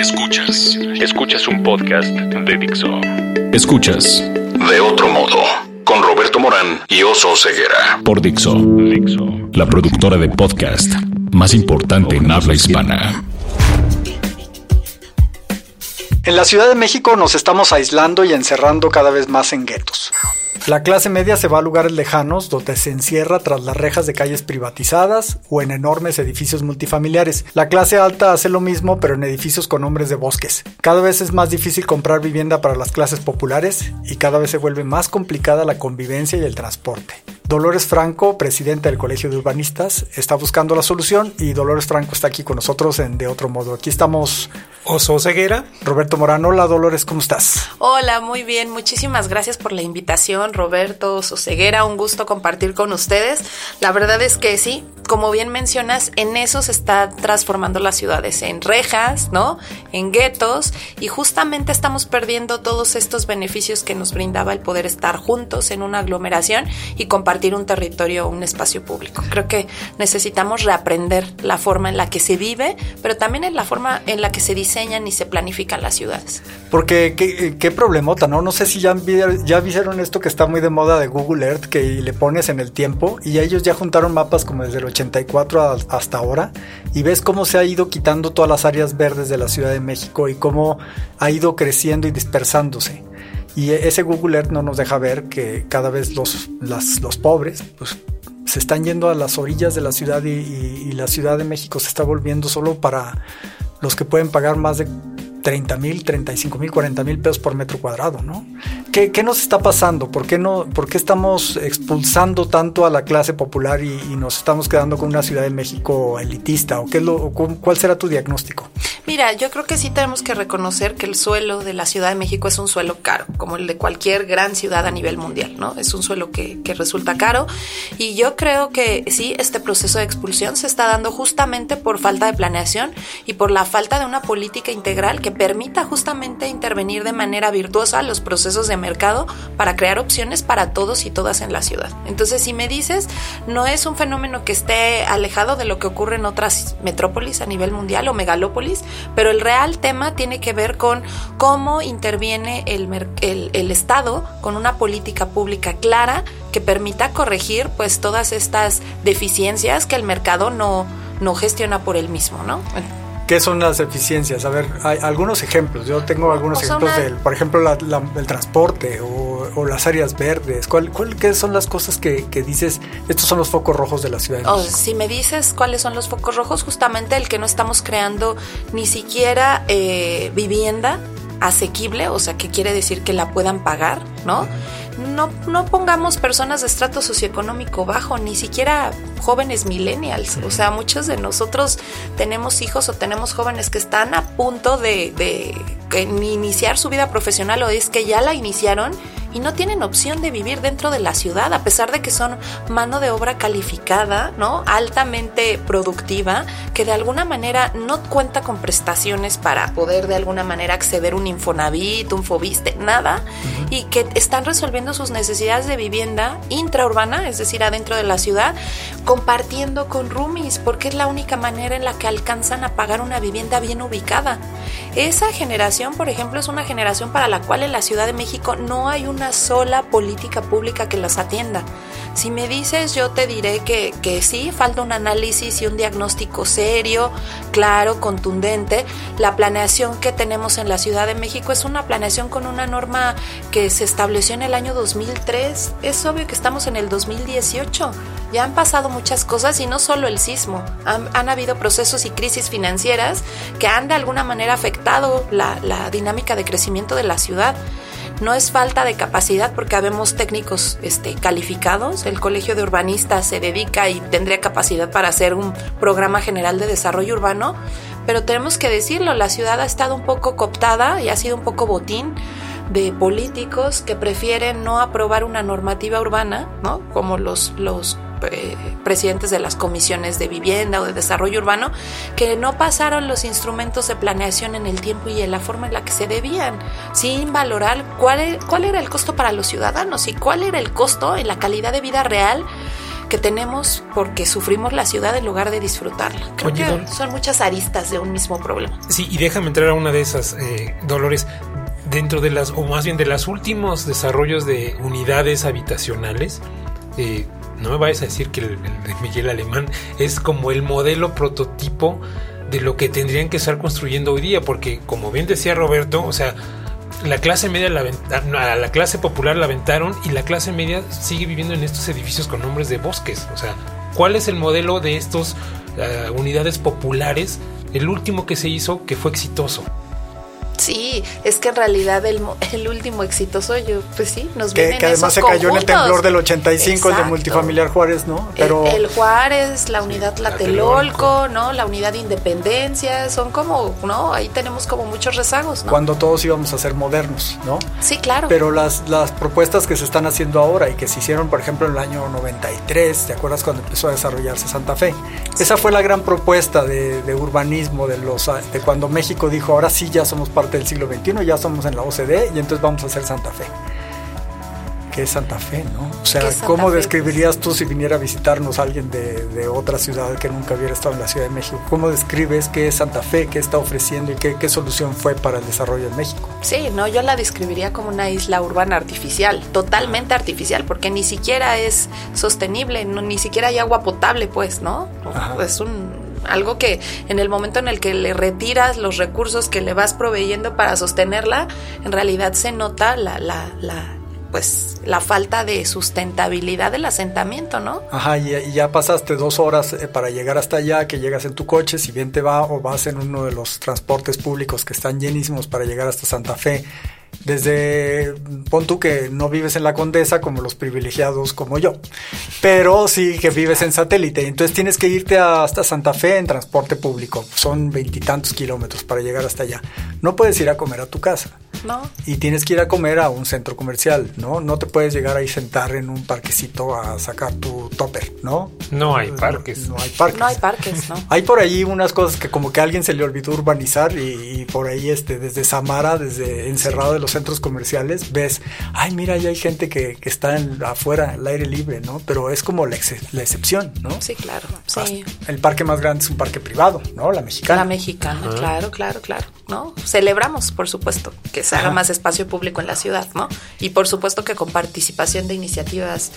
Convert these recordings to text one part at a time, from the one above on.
Escuchas. Escuchas un podcast de Dixo. Escuchas. De otro modo. Con Roberto Morán y Oso Ceguera. Por Dixo. Dixo. La productora de podcast más importante en habla hispana. En la Ciudad de México nos estamos aislando y encerrando cada vez más en guetos. La clase media se va a lugares lejanos donde se encierra tras las rejas de calles privatizadas o en enormes edificios multifamiliares. La clase alta hace lo mismo pero en edificios con nombres de bosques. Cada vez es más difícil comprar vivienda para las clases populares y cada vez se vuelve más complicada la convivencia y el transporte. Dolores Franco, presidenta del Colegio de Urbanistas, está buscando la solución y Dolores Franco está aquí con nosotros en De Otro Modo. Aquí estamos Oso Ceguera. Roberto Morán. Hola Dolores, ¿cómo estás? Hola, muy bien. Muchísimas gracias por la invitación, Roberto Ceguera. Un gusto compartir con ustedes. La verdad es que sí, como bien mencionas, en eso se está transformando las ciudades, en rejas, ¿no? En guetos y justamente estamos perdiendo todos estos beneficios que nos brindaba el poder estar juntos en una aglomeración y compartir un territorio, un espacio público. Creo que necesitamos reaprender la forma en la que se vive, pero también en la forma en la que se diseñan y se planifican las ciudades. Porque qué, qué problemota, ¿no? No sé si ya, ya vieron esto que está muy de moda de Google Earth, que le pones en el tiempo y ellos ya juntaron mapas como desde el 84 hasta ahora y ves cómo se ha ido quitando todas las áreas verdes de la Ciudad de México y cómo ha ido creciendo y dispersándose. Y ese Google Earth no nos deja ver que cada vez los, los pobres pues, se están yendo a las orillas de la ciudad y, y la Ciudad de México se está volviendo solo para los que pueden pagar más de 30 mil, 35 mil, 40 mil pesos por metro cuadrado, ¿no? ¿Qué, ¿Qué, nos está pasando? ¿Por qué, no, ¿Por qué estamos expulsando tanto a la clase popular y, y nos estamos quedando con una Ciudad de México elitista? ¿O qué lo, o ¿Cuál será tu diagnóstico? Mira, yo creo que sí tenemos que reconocer que el suelo de la Ciudad de México es un suelo caro, como el de cualquier gran ciudad a nivel mundial, ¿no? Es un suelo que, que resulta caro y yo creo que sí, este proceso de expulsión se está dando justamente por falta de planeación y por la falta de una política integral que permita justamente intervenir de manera virtuosa los procesos de mercado para crear opciones para todos y todas en la ciudad. Entonces, si me dices, no es un fenómeno que esté alejado de lo que ocurre en otras metrópolis a nivel mundial o megalópolis, pero el real tema tiene que ver con cómo interviene el, el, el Estado con una política pública clara que permita corregir pues todas estas deficiencias que el mercado no, no gestiona por él mismo, ¿no? ¿Qué son las eficiencias? A ver, hay algunos ejemplos. Yo tengo algunos ejemplos del, por ejemplo, la- la- el transporte o, o las áreas verdes. ¿Cuál, cuál- ¿Qué son las cosas que, que dices? Estos son los focos rojos de la ciudad de O México. si me dices cuáles son los focos rojos, justamente el que no estamos creando ni siquiera eh, vivienda asequible, o sea, que quiere decir que la puedan pagar, ¿no? No, no pongamos personas de estrato socioeconómico bajo, ni siquiera jóvenes millennials. O sea, muchos de nosotros tenemos hijos o tenemos jóvenes que están a punto de, iniciar su vida profesional o es que ya la iniciaron y no tienen opción de vivir dentro de la ciudad, a pesar de que son mano de obra calificada, ¿no? Altamente productiva, que de alguna manera no cuenta con prestaciones para poder de alguna manera acceder a un Infonavit, un Fobiste, nada, y que están resolviendo sus necesidades de vivienda intraurbana, es decir, adentro de la ciudad, compartiendo con roomies, porque es la única manera en la que alcanzan a pagar una vivienda bien ubicada. Esa generación, por ejemplo, es una generación para la cual en la Ciudad de México no hay una sola política pública que las atienda. Si me dices, yo te diré que, que sí, falta un análisis y un diagnóstico serio, claro, contundente. La planeación que tenemos en la Ciudad de México es una planeación con una norma que se estableció en el año 2003. Es obvio que estamos en el 2018. Ya han pasado muchas cosas y no solo el sismo. Han, habido procesos y crisis financieras que han de alguna manera afectado la, la dinámica de crecimiento de la ciudad. No es falta de capacidad porque habemos técnicos este, calificados. El Colegio de Urbanistas se dedica y tendría capacidad para hacer un programa general de desarrollo urbano, pero tenemos que decirlo, la ciudad ha estado un poco cooptada y ha sido un poco botín de políticos que prefieren no aprobar una normativa urbana, ¿no? Como los, los eh, presidentes de las comisiones de vivienda o de desarrollo urbano, que no pasaron los instrumentos de planeación en el tiempo y en la forma en la que se debían, sin valorar cuál, e- cuál era el costo para los ciudadanos y cuál era el costo en la calidad de vida real que tenemos porque sufrimos la ciudad en lugar de disfrutarla. Creo que son muchas aristas de un mismo problema. Sí, y déjame entrar a una de esas, eh, Dolores. Dentro de las, o más bien de los últimos desarrollos de unidades habitacionales, eh, no me vayas a decir que el, de Miguel Alemán es como el modelo prototipo de lo que tendrían que estar construyendo hoy día, porque como bien decía Roberto, o sea, la clase media la a la clase popular la aventaron y la clase media sigue viviendo en estos edificios con nombres de bosques. O sea, ¿cuál es el modelo de estos uh, unidades populares? El último que se hizo que fue exitoso. Sí, es que en realidad el, el último exitoso yo, pues sí, nos que, que además se cayó en el temblor del 85, el de multifamiliar Juárez, ¿no? Pero el, Juárez, la unidad Tlatelolco, ¿no? La unidad Independencia, son como, ¿no? Ahí tenemos como muchos rezagos, ¿no? Cuando todos íbamos a ser modernos, ¿no? Sí, claro. Pero las, las propuestas que se están haciendo ahora y que se hicieron, por ejemplo, en el año 93, ¿te acuerdas cuando empezó a desarrollarse Santa Fe? Esa fue la gran propuesta de, de urbanismo de los de cuando México dijo, ahora sí ya somos parte del siglo XXI, ya somos en la OCDE y entonces vamos a hacer Santa Fe. ¿Qué es Santa Fe, no? O sea, ¿cómo describirías tú si viniera a visitarnos alguien de, otra ciudad que nunca hubiera estado en la Ciudad de México? ¿Cómo describes qué es Santa Fe, qué está ofreciendo y qué, qué solución fue para el desarrollo de México? Sí, no, yo la describiría como una isla urbana artificial, totalmente artificial, porque ni siquiera es sostenible, no, ni siquiera hay agua potable, pues, ¿no? Es un algo que en el momento en el que le retiras los recursos que le vas proveyendo para sostenerla, en realidad se nota la, la, la pues la falta de sustentabilidad del asentamiento, ¿no? Ajá, y, ya pasaste dos horas eh, para llegar hasta allá, que llegas en tu coche, si bien te va o vas en uno de los transportes públicos que están llenísimos para llegar hasta Santa Fe, desde, pon tú que no vives en la Condesa como los privilegiados como yo, pero sí que vives en satélite, entonces tienes que irte hasta Santa Fe en transporte público, son veintitantos kilómetros para llegar hasta allá. No puedes ir a comer a tu casa. No. Y tienes que ir a comer a un centro comercial, ¿no? No te puedes llegar ahí sentar en un parquecito a sacar tu topper, ¿no? No hay parques. No, hay parques. No hay parques, ¿no? Hay por ahí unas cosas que como que a alguien se le olvidó urbanizar y, por ahí este, desde Samara, desde encerrado de los centros comerciales, ves, ay, mira, ahí hay gente que, que está en, afuera, al aire libre, ¿no? Pero es como la, la excepción, ¿no? Sí, claro. Sí. El parque más grande es un parque privado, ¿no? La mexicana. La mexicana, claro, claro, claro, ¿no? Celebramos, por supuesto, que se haga más espacio público en la ciudad, ¿no? Y por supuesto que con participación de iniciativas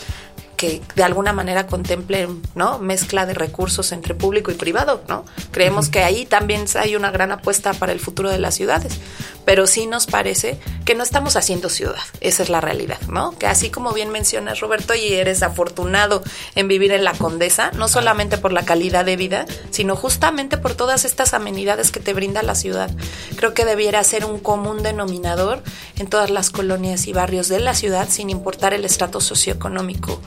que de alguna manera contemplen, ¿no? Mezcla de recursos entre público y privado, ¿no? Creemos que ahí también hay una gran apuesta para el futuro de las ciudades, pero sí nos parece que no estamos haciendo ciudad, esa es la realidad, ¿no? Que así como bien mencionas Roberto y eres afortunado en vivir en la Condesa, no solamente por la calidad de vida, sino justamente por todas estas amenidades que te brinda la ciudad. Creo que debiera ser un común denominador en todas las colonias y barrios de la ciudad sin importar el estrato socioeconómico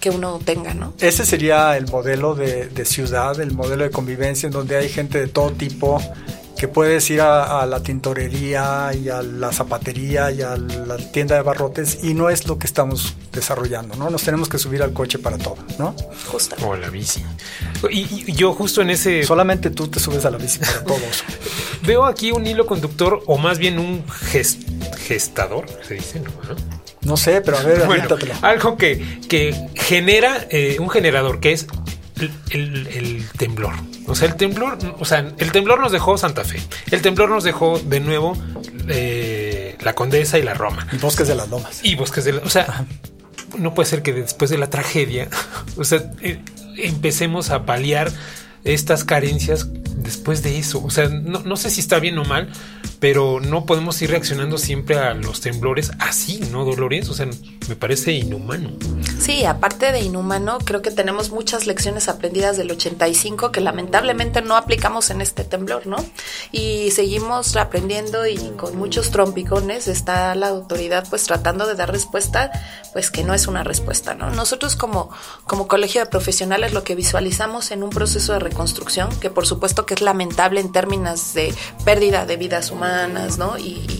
que, uno tenga, ¿no? Ese sería el modelo de, ciudad, el modelo de convivencia en donde hay gente de todo tipo que puedes ir a, la tintorería y a la zapatería y a la tienda de barrotes y no es lo que estamos desarrollando, ¿no? Nos tenemos que subir al coche para todo, ¿no? Justo. O la bici. Y, yo justo en ese... Solamente tú te subes a la bici para todos. Veo aquí un hilo conductor o más bien un gestador, se dice, ¿no? No sé, pero a ver, bueno, algo que, que genera eh, un generador que es el, temblor. O sea, el temblor, o sea, el temblor nos dejó Santa Fe. El temblor nos dejó de nuevo eh, la Condesa y la Roma. Y Bosques de las Lomas. Y Bosques de las... O sea, no puede ser que después de la tragedia, o sea, eh, empecemos a paliar estas carencias después de eso. O sea, no, no sé si está bien o mal, pero no podemos ir reaccionando siempre a los temblores así, ¿no, Dolores? O sea, me parece inhumano. Sí, aparte de inhumano, creo que tenemos muchas lecciones aprendidas del 85 que lamentablemente no aplicamos en este temblor, ¿no? Y seguimos aprendiendo y con muchos trompicones está la autoridad pues tratando de dar respuesta, pues que no es una respuesta, ¿no? Nosotros como, como colegio de profesionales lo que visualizamos en un proceso de reconstrucción, que por supuesto que es lamentable en términos de pérdida de vidas humanas, ¿no? Y,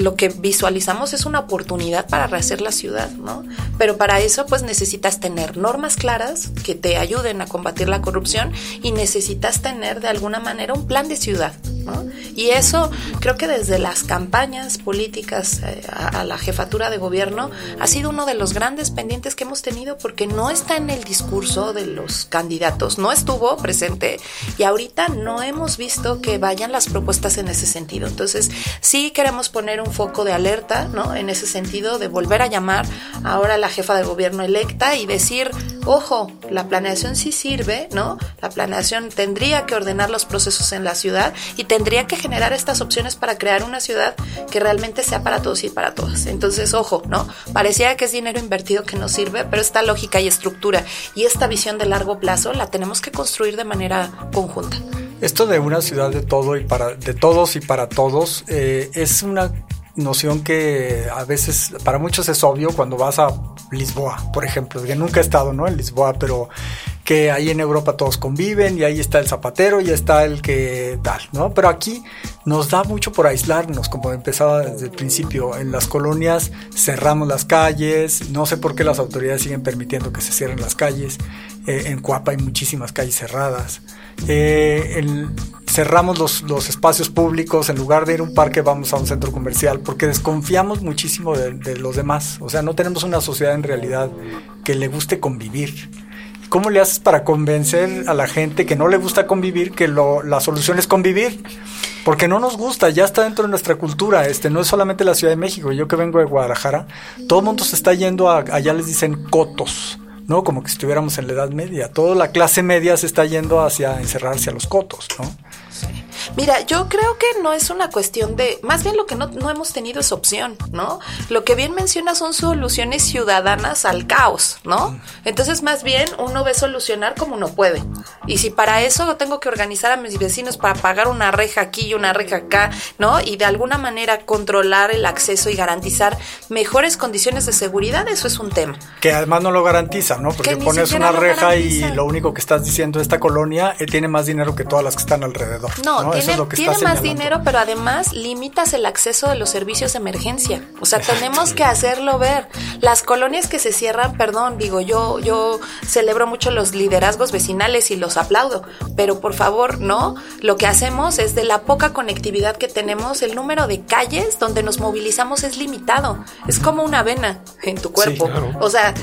lo que visualizamos es una oportunidad para rehacer la ciudad, ¿no? Pero para eso pues necesitas tener normas claras que te ayuden a combatir la corrupción y necesitas tener de alguna manera un plan de ciudad, ¿no? Y eso creo que desde las campañas políticas eh, a, a, la jefatura de gobierno ha sido uno de los grandes pendientes que hemos tenido porque no está en el discurso de los candidatos, no estuvo presente y ahorita no hemos visto que vayan las propuestas en ese sentido. Entonces sí queremos poner un foco de alerta, ¿no? En ese sentido de volver a llamar ahora a la jefa de gobierno electa y decir, ojo, la planeación sí sirve, ¿no? La planeación tendría que ordenar los procesos en la ciudad y tendría que generar estas opciones para crear una ciudad que realmente sea para todos y para todas. Entonces, ojo, ¿no? Parecía que es dinero invertido que no sirve, pero esta lógica y estructura y esta visión de largo plazo la tenemos que construir de manera conjunta. Esto de una ciudad de todo y para de todos y para todos eh, es una noción que a veces para muchos es obvio cuando vas a Lisboa, por ejemplo, que nunca he estado ¿no? en Lisboa, pero que ahí en Europa todos conviven y ahí está el zapatero y está el que tal, ¿no? Pero aquí nos da mucho por aislarnos, como empezaba desde el principio. En las colonias cerramos las calles, no sé por qué las autoridades siguen permitiendo que se cierren las calles. Eh, en Cuapa hay muchísimas calles cerradas. Eh, cerramos los, espacios públicos, en lugar de ir a un parque vamos a un centro comercial, porque desconfiamos muchísimo de, de los demás. O sea, no tenemos una sociedad en realidad que le guste convivir. ¿Cómo le haces para convencer a la gente que no le gusta convivir que lo, la solución es convivir? Porque no nos gusta, ya está dentro de nuestra cultura, este no es solamente la Ciudad de México, yo que vengo de Guadalajara, todo el mundo se está yendo a, allá les dicen cotos, ¿no? Como que estuviéramos en la Edad Media, toda la clase media se está yendo hacia encerrarse a los cotos, ¿no? Mira, yo creo que no es una cuestión de, más bien lo que no, no, hemos tenido es opción, ¿no? Lo que bien menciona son soluciones ciudadanas al caos, ¿no? Entonces, más bien uno ve solucionar como uno puede. Y si para eso tengo que organizar a mis vecinos para pagar una reja aquí y una reja acá, ¿no? Y de alguna manera controlar el acceso y garantizar mejores condiciones de seguridad, eso es un tema. Que además no lo garantiza, ¿no? Porque pones una reja y lo único que estás diciendo, esta colonia él tiene más dinero que todas las que están alrededor. No, ¿no? Tiene, tiene más dinero, pero además limitas el acceso de los servicios de emergencia. O sea, tenemos que hacerlo ver. Las colonias que se cierran, perdón, digo, yo, yo celebro mucho los liderazgos vecinales y los aplaudo, pero por favor, no. Lo que hacemos es de la poca conectividad que tenemos, el número de calles donde nos movilizamos es limitado. Es como una vena en tu cuerpo. Sí, claro. O sea,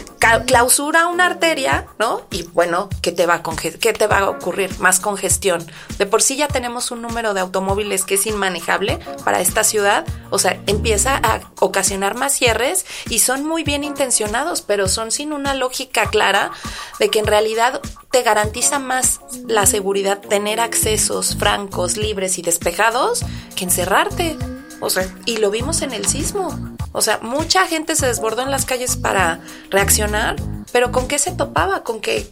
clausura una arteria, ¿no? Y bueno, ¿qué te va a qué te va a ocurrir? Más congestión. De por sí ya tenemos un número de automóviles que es inmanejable para esta ciudad, o sea, empieza a ocasionar más cierres y son muy bien intencionados, pero son sin una lógica clara de que en realidad te garantiza más la seguridad tener accesos francos, libres y despejados que encerrarte. O sea, y lo vimos en el sismo. O sea, mucha gente se desbordó en las calles para reaccionar, pero ¿con qué se topaba? Con que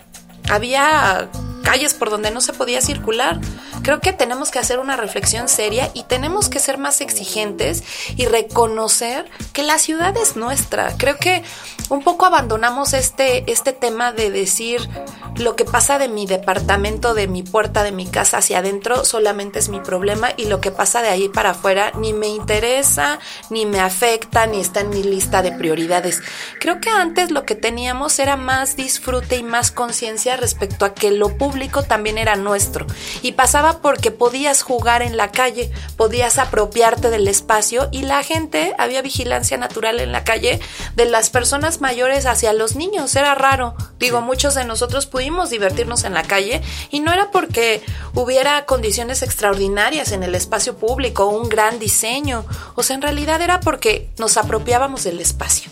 había calles por donde no se podía circular. Creo que tenemos que hacer una reflexión seria y tenemos que ser más exigentes y reconocer que la ciudad es nuestra. Creo que un poco abandonamos este, este tema de decir lo que pasa de mi departamento, de mi puerta, de mi casa hacia adentro, solamente es mi problema y lo que pasa de ahí para afuera ni me interesa, ni me afecta, ni está en mi lista de prioridades. Creo que antes lo que teníamos era más disfrute y más conciencia respecto a que lo público también era nuestro y pasaba porque podías jugar en la calle, podías apropiarte del espacio y la gente, había vigilancia natural en la calle de las personas mayores hacia los niños, era raro. Digo, muchos de nosotros pudimos divertirnos en la calle y no era porque hubiera condiciones extraordinarias en el espacio público, un gran diseño, o sea, en realidad era porque nos apropiábamos del espacio.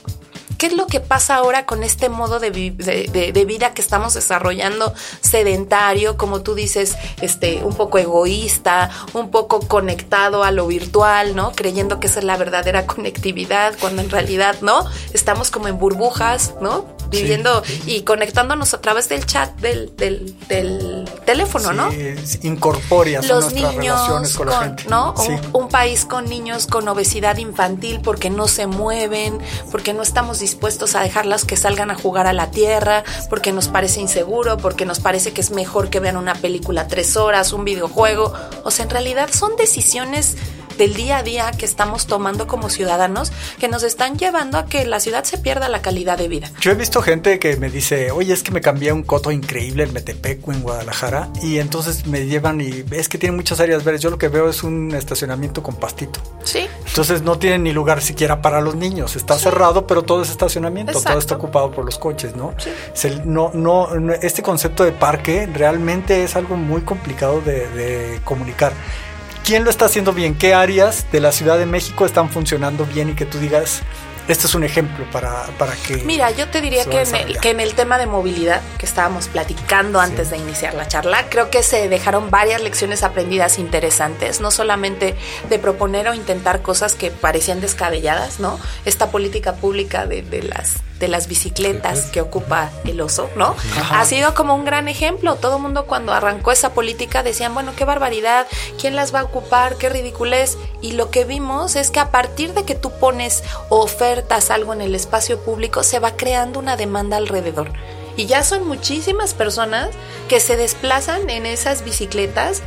¿Qué es lo que pasa ahora con este modo de, de, de, vida que estamos desarrollando sedentario, como tú dices, este, un poco egoísta, un poco conectado a lo virtual, ¿no? Creyendo que esa es la verdadera conectividad, cuando en realidad no, estamos como en burbujas, ¿no? Viviendo sí. y conectándonos a través del chat del, del, del teléfono, sí, ¿no? Incorpóreas Los nuestras niños relaciones con, con la gente. ¿no? Sí. Un, un país con niños con obesidad infantil porque no se mueven, porque no estamos dispuestos a dejarlas que salgan a jugar a la tierra, porque nos parece inseguro, porque nos parece que es mejor que vean una película tres horas, un videojuego. O sea, en realidad son decisiones del día a día que estamos tomando como ciudadanos que nos están llevando a que la ciudad se pierda la calidad de vida. Yo he visto gente que me dice, oye, es que me cambié un coto increíble en Metepec o en Guadalajara y entonces me llevan y es que tiene muchas áreas verdes. Yo lo que veo es un estacionamiento con pastito. Sí. Entonces no tienen ni lugar siquiera para los niños. Está cerrado, pero todo es estacionamiento, todo está ocupado por los coches, ¿no? Sí. no, no, este concepto de parque realmente es algo muy complicado de, de comunicar. ¿Quién lo está haciendo bien? ¿Qué áreas de la Ciudad de México están funcionando bien y que tú digas, este es un ejemplo para, para que... Mira, yo te diría que en, el, que en, el, tema de movilidad que estábamos platicando antes de iniciar la charla, creo que se dejaron varias lecciones aprendidas interesantes, no solamente de proponer o intentar cosas que parecían descabelladas, ¿no? Esta política pública de, de las de las bicicletas que ocupa el oso, ¿no? Ha sido como un gran ejemplo. Todo el mundo cuando arrancó esa política decían, bueno, qué barbaridad, ¿quién las va a ocupar? Qué ridiculez. Y lo que vimos es que a partir de que tú pones o ofertas algo en el espacio público, se va creando una demanda alrededor. Y ya son muchísimas personas que se desplazan en esas bicicletas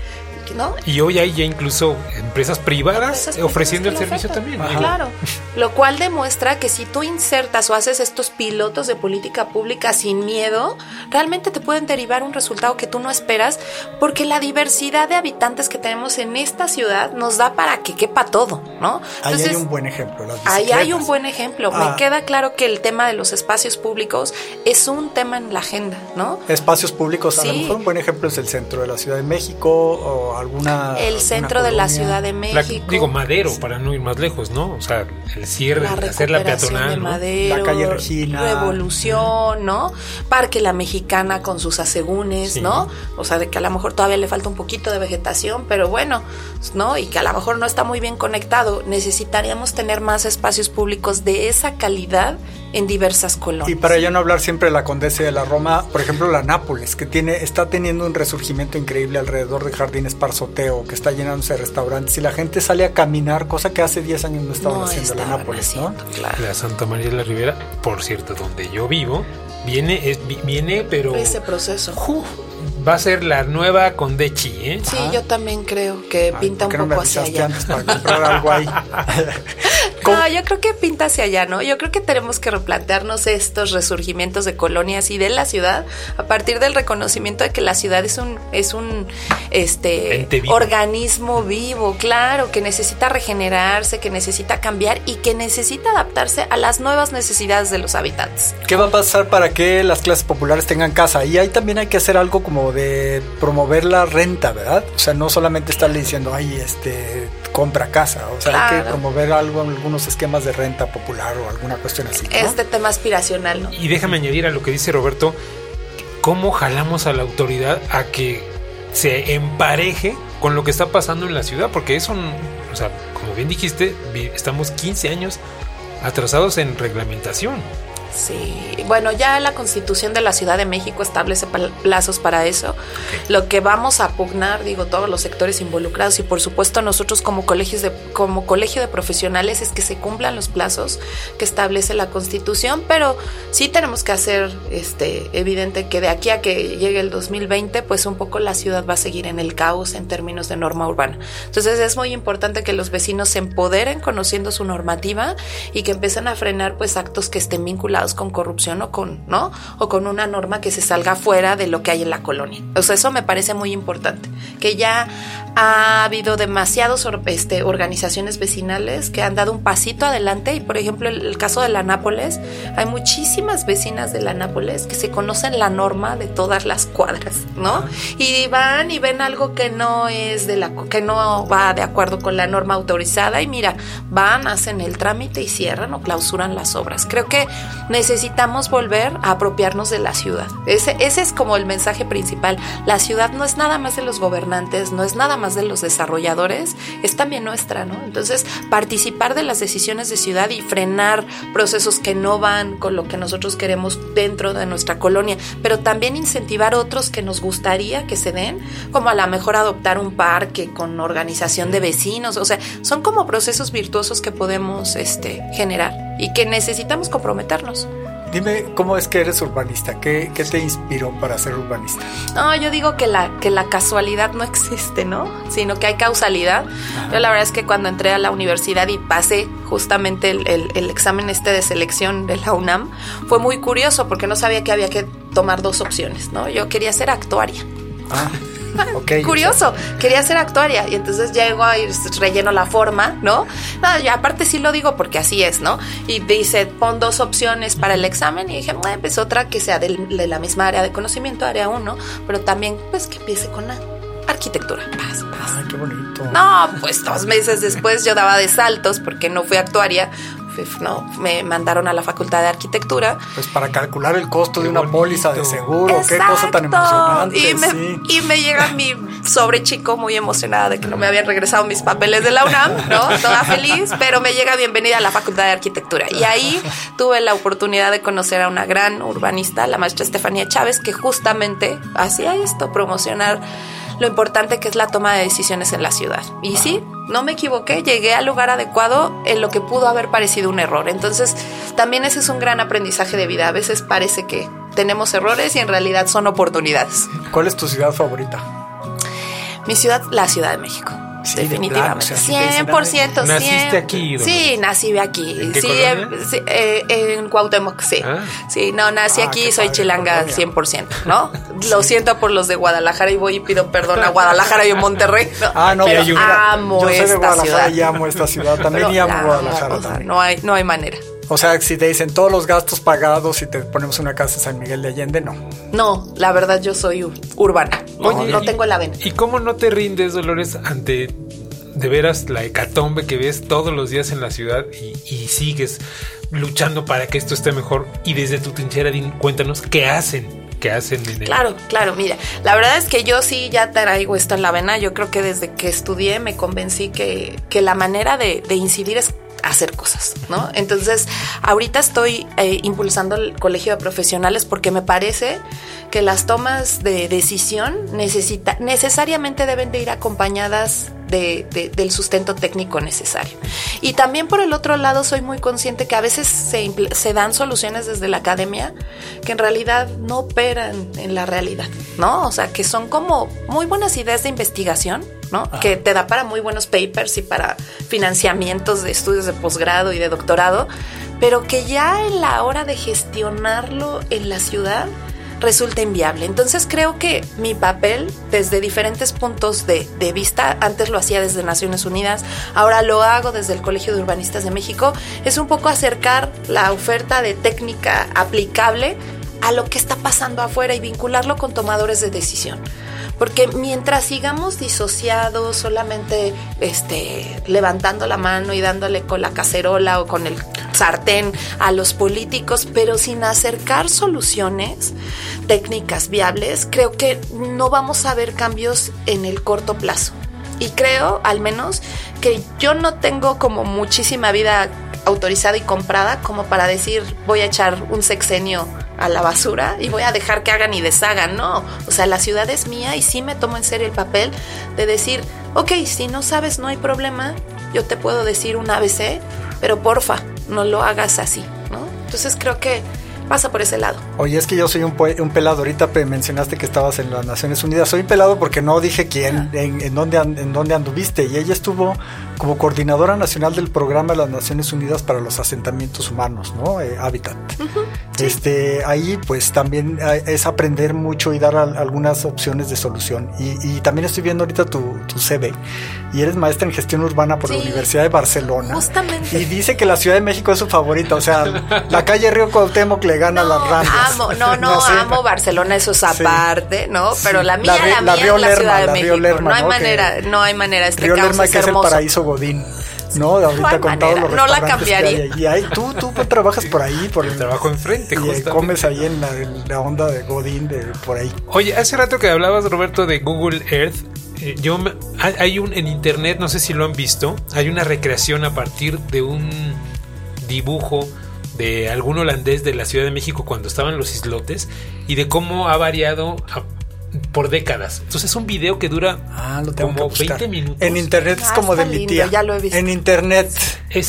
y hoy hay ya incluso empresas privadas ofreciendo el servicio también. Claro, lo cual demuestra que si tú insertas o haces estos pilotos de política pública sin miedo, realmente te pueden derivar un resultado que tú no esperas, porque la diversidad de habitantes que tenemos en esta ciudad nos da para que quepa todo, ¿no? ahí hay un buen ejemplo. ahí hay un buen ejemplo. Me ah. queda claro que el tema de los espacios públicos es un tema en la agenda, ¿no? Espacios públicos, a lo mejor un buen ejemplo es el centro de la Ciudad de México o alguna... El centro de la Ciudad de México. digo, Madero, para no ir más lejos, ¿no? O sea, el cierre, hacer la peatonal. la calle Regina. Revolución, ¿no? Parque La Mexicana con sus asegúnes, ¿no? O sea, de que a lo mejor todavía le falta un poquito de vegetación, pero bueno, ¿no? Y que a lo mejor no está muy bien conectado. Necesitaríamos tener más espacios públicos de esa calidad en diversas colonias. Y para ya no hablar siempre de la Condesa de la Roma, por ejemplo, la Nápoles, que tiene, está teniendo un resurgimiento increíble alrededor de jardines Parsoteo, que está llenándose de restaurantes y la gente sale a caminar, cosa que hace 10 años no estaban haciendo la Nápoles, ¿no? La Santa María de la Ribera, por cierto, donde yo vivo, viene, es, viene, pero... Ese proceso va a ser la nueva Condechi, ¿eh? Sí, yo también creo que pinta un poco hacia allá. para comprar algo ahí? no, yo creo que pinta hacia allá, ¿no? Yo creo que tenemos que replantearnos estos resurgimientos de colonias y de la ciudad a partir del reconocimiento de que la ciudad es un es un este organismo vivo, claro, que necesita regenerarse, que necesita cambiar y que necesita adaptarse a las nuevas necesidades de los habitantes. ¿Qué va a pasar para que las clases populares tengan casa? Y ahí también hay que hacer algo como de promover la renta, ¿verdad? O sea, no solamente estarle diciendo, ay, este, compra casa. O sea, hay que promover algo, algunos esquemas de renta popular o alguna cuestión así. Este tema aspiracional, ¿no? Y déjame añadir a lo que dice Roberto, ¿cómo jalamos a la autoridad a que se empareje con lo que está pasando en la ciudad? Porque eso, o sea, como bien dijiste, estamos 15 años atrasados en reglamentación. Sí, bueno, ya la constitución de la Ciudad de México establece plazos para eso. Lo que vamos a pugnar, digo, todos los sectores involucrados y por supuesto nosotros como colegios de, como colegio de profesionales es que se cumplan los plazos que establece la constitución, pero sí tenemos que hacer este evidente que de aquí a que llegue el 2020, pues un poco la ciudad va a seguir en el caos en términos de norma urbana. Entonces es muy importante que los vecinos se empoderen conociendo su normativa y que empiecen a frenar pues actos que estén vinculados con corrupción o con, ¿no? O con una norma que se salga fuera de lo que hay en la colonia. O sea, eso me parece muy importante. Que ya ha habido demasiadas este, organizaciones vecinales que han dado un pasito adelante y por ejemplo el, el, caso de la Nápoles, hay muchísimas vecinas de la Nápoles que se conocen la norma de todas las cuadras, ¿no? Y van y ven algo que no es de la que no va de acuerdo con la norma autorizada y mira, van, hacen el trámite y cierran o clausuran las obras. Creo que necesitamos volver a apropiarnos de la ciudad. Ese, ese es como el mensaje principal. La ciudad no es nada más de los gobernantes, no es nada más de los desarrolladores, es también nuestra, ¿no? Entonces, participar de las decisiones de ciudad y frenar procesos que no van con lo que nosotros queremos dentro de nuestra colonia, pero también incentivar otros que nos gustaría que se den, como a lo mejor adoptar un parque con organización de vecinos, o sea, son como procesos virtuosos que podemos este, generar y que necesitamos comprometernos. Dime, ¿cómo es que eres urbanista? ¿Qué, ¿Qué, te inspiró para ser urbanista? No, yo digo que la, que la casualidad no existe, ¿no? Sino que hay causalidad. Yo la verdad es que cuando entré a la universidad y pasé justamente el, el, examen este de selección de la UNAM, fue muy curioso porque no sabía que había que tomar dos opciones, ¿no? Yo quería ser actuaria. Ah. Curioso, quería ser actuaria y entonces llego a ir, relleno la forma, ¿no? No, y aparte sí lo digo porque así es, ¿no? Y dice, pon dos opciones para el examen y dije, bueno, pues otra que sea de, la misma área de conocimiento, área 1, pero también pues que empiece con la arquitectura. Paz, paz. Ay, qué bonito. No, pues dos meses después yo daba de saltos porque no fui actuaria no, me mandaron a la Facultad de Arquitectura. Pues para calcular el costo de una póliza de seguro, qué cosa tan emocionante. Y me, y me llega mi sobre chico muy emocionada de que no me habían regresado mis papeles de la UNAM, ¿no? Toda feliz, pero me llega bienvenida a la Facultad de Arquitectura. Y ahí tuve la oportunidad de conocer a una gran urbanista, la maestra Estefanía Chávez, que justamente hacía esto, promocionar lo importante que es la toma de decisiones en la ciudad. Y sí, no me equivoqué, llegué al lugar adecuado en lo que pudo haber parecido un error. Entonces, también ese es un gran aprendizaje de vida. A veces parece que tenemos errores y en realidad son oportunidades. ¿Cuál es tu ciudad favorita? Mi ciudad, la Ciudad de México definitivamente. 100%. ¿Naciste aquí? Sí, nací aquí. sí, en, eh, en Cuauhtémoc, sí. Ah. Sí, no, nací ah, aquí, soy chilanga 100%, ¿no? Lo siento por los de Guadalajara y voy y pido perdón a Guadalajara y a Monterrey. Ah, no, pero amo yo soy de Guadalajara y amo esta ciudad. También amo Guadalajara. no, hay, no hay manera. O sea, si te dicen todos los gastos pagados y te ponemos una casa en San Miguel de Allende, no. No, la verdad yo soy urbana. no tengo la vena. ¿Y cómo no te rindes, Dolores, ante de veras la hecatombe que ves todos los días en la ciudad y, sigues luchando para que esto esté mejor? Y desde tu trinchera, cuéntanos qué hacen ¿Qué hacen en Claro, claro, mira, la verdad es que yo sí ya traigo esto en la vena, yo creo que desde que estudié me convencí que, que la manera de, de, incidir es hacer cosas, ¿no? Entonces, ahorita estoy eh, impulsando el colegio de profesionales porque me parece que las tomas de decisión necesita, necesariamente deben de ir acompañadas de, del sustento técnico necesario. Y también por el otro lado soy muy consciente que a veces se, se, dan soluciones desde la academia que en realidad no operan en la realidad, ¿no? O sea, que son como muy buenas ideas de investigación, ¿no? Que te da para muy buenos papers y para financiamientos de estudios de posgrado y de doctorado, pero que ya en la hora de gestionarlo en la ciudad resulta inviable. Entonces creo que mi papel desde diferentes puntos de, de, vista, antes lo hacía desde Naciones Unidas, ahora lo hago desde el Colegio de Urbanistas de México, es un poco acercar la oferta de técnica aplicable a lo que está pasando afuera y vincularlo con tomadores de decisión. Porque mientras sigamos disociados, solamente este, levantando la mano y dándole con la cacerola o con el sartén a los políticos, pero sin acercar soluciones técnicas viables, creo que no vamos a ver cambios en el corto plazo. Y creo, al menos, que yo no tengo como muchísima vida autorizada y comprada como para decir voy a echar un sexenio a la basura y voy a dejar que hagan y deshagan. No, o sea, la ciudad es mía y sí me tomo en serio el papel de decir, ok, si no sabes no hay problema, yo te puedo decir un ABC, pero porfa, no lo hagas así, ¿no? Entonces creo que pasa por ese lado. Oye, es que yo soy un, un pelado. Ahorita mencionaste que estabas en las Naciones Unidas. Soy pelado porque no dije quién, ah. en, en, dónde, en dónde anduviste. Y ella estuvo como coordinadora nacional del programa de las Naciones Unidas para los asentamientos humanos, ¿no? Eh, Habitat. Este, ahí pues también es aprender mucho y dar algunas opciones de solución. Y, también estoy viendo ahorita tu, tu, CV y eres maestra en gestión urbana por la Universidad de Barcelona. Justamente. Y dice que la Ciudad de México es su favorita, o sea, la calle Río Cuauhtémoc le gana las ramas. Amo, no, no, amo Barcelona, eso es aparte, ¿no? Pero la mía, la, mía es la Ciudad de México. no hay manera, no hay manera, este Río Lerma, que es el paraíso Godín. No, ahorita con todos los No la cambiaría. Y ahí, tú, tú trabajas por ahí, por el trabajo enfrente, y comes ahí en la, onda de Godín, de por ahí. Oye, hace rato que hablabas, Roberto, de Google Earth. Eh, yo hay un en internet, no sé si lo han visto, hay una recreación a partir de un dibujo de algún holandés de la Ciudad de México cuando estaban los islotes y de cómo ha variado por décadas. Entonces es un video que dura ah, como 20 minutos. En internet es ah, como de mi tía. Ya lo he visto. En internet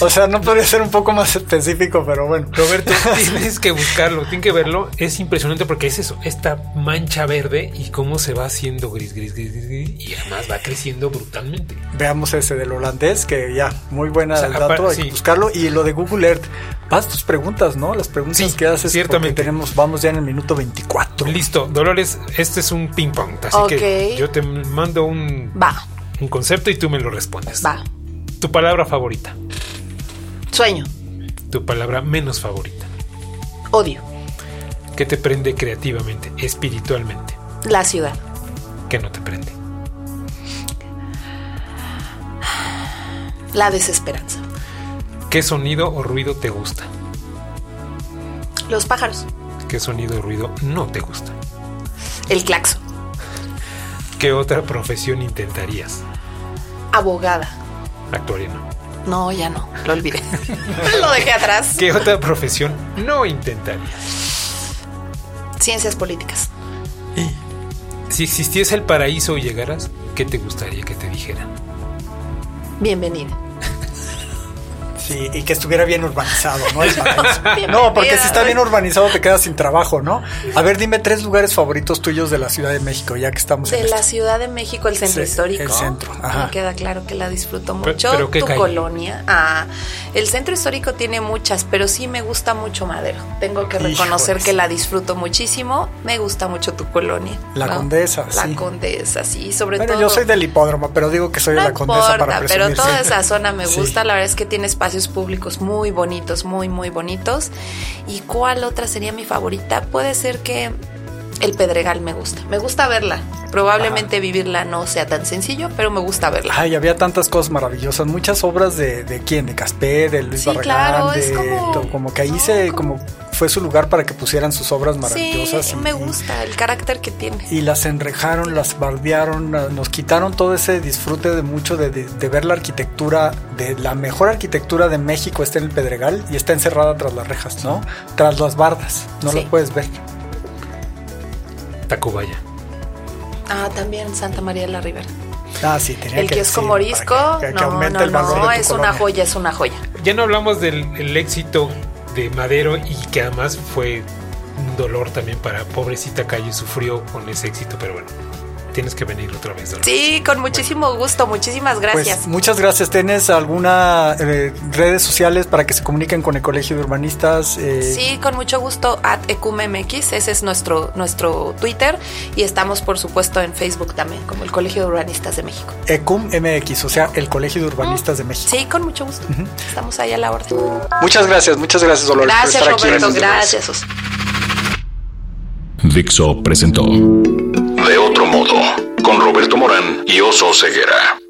O sea, no podría ser un poco más específico, pero bueno. Roberto, tienes que buscarlo, tienes que verlo. Es impresionante porque es eso, esta mancha verde y cómo se va haciendo gris, gris, gris, gris, y además va creciendo brutalmente. Veamos ese del holandés, que ya, muy buena el dato, hay que buscarlo. Y lo de Google Earth, vas tus preguntas, ¿no? Las preguntas que haces. Ciertamente. Tenemos, vamos ya en el minuto 24. Listo, Dolores, este es un ping pong, así que yo te mando un, va. un concepto y tú me lo respondes. Va. Tu palabra favorita. Sueño. Tu palabra menos favorita. Odio. ¿Qué te prende creativamente, espiritualmente? La ciudad. ¿Qué no te prende? La desesperanza. ¿Qué sonido o ruido te gusta? Los pájaros. ¿Qué sonido o ruido no te gusta? El claxo. ¿Qué otra profesión intentarías? Abogada. Actuaría no. No, ya no, lo olvidé. lo dejé atrás. ¿Qué otra profesión no intentarías? Ciencias políticas. Si existiese el paraíso y llegaras, ¿qué te gustaría que te dijeran? Bienvenido. Sí, y que estuviera bien urbanizado, ¿no? no, porque si está bien urbanizado te quedas sin trabajo, ¿no? A ver, dime tres lugares favoritos tuyos de la Ciudad de México, ya que estamos de la Ciudad de México, el centro histórico. El centro, ajá. Me queda claro que la disfruto mucho. ¿Pero, tu colonia. Ah, el centro histórico tiene muchas, pero sí me gusta mucho Madero. Tengo que reconocer que la disfruto muchísimo. Me gusta mucho tu colonia. La Condesa, La Condesa, sí, sobre todo. Bueno, yo soy del hipódromo, pero digo que soy de la Condesa para presumir. Pero toda esa zona me gusta. La verdad es que tiene espacio públicos muy bonitos, muy, muy bonitos. ¿Y cuál otra sería mi favorita? Puede ser que el Pedregal me gusta. Me gusta verla. Probablemente vivirla no sea tan sencillo, pero me gusta verla. Ay, había tantas cosas maravillosas. Muchas obras de, de quién, de Caspé, de Luis sí, claro, es como, como, que ahí se, como fue su lugar para que pusieran sus obras maravillosas. Sí, me gusta el carácter que tiene. Y las enrejaron, las bardearon, nos quitaron todo ese disfrute de mucho de, de, ver la arquitectura, de la mejor arquitectura de México está en el Pedregal y está encerrada tras las rejas, ¿no? Tras las bardas, no lo puedes ver. Tacubaya. Ah, también Santa María de la Ribera. Ah, sí, tenía el que kiosco morisco, no, no, no, es una joya, es una joya. Ya no hablamos del éxito de Madero y que además fue un dolor también para pobrecita calle, sufrió con ese éxito, pero bueno tienes que venir otra vez. Sí, con muchísimo gusto. Muchísimas pues, gracias. muchas gracias. ¿Tienes alguna eh, redes sociales para que se comuniquen con el Colegio de Urbanistas? Eh, sí, con mucho gusto. At ECUMMX, ese es nuestro, nuestro Twitter. Y estamos, por supuesto, en Facebook también, como el Colegio de Urbanistas de México. ECUMMX, o sea, el Colegio de Urbanistas de México. Sí, con mucho gusto. Estamos ahí a la orden. Muchas gracias, muchas gracias, Dolores. Gracias, por estar Roberto, gracias. Dixo presentó de otro modo, con Roberto Morán y Oso Ceguera.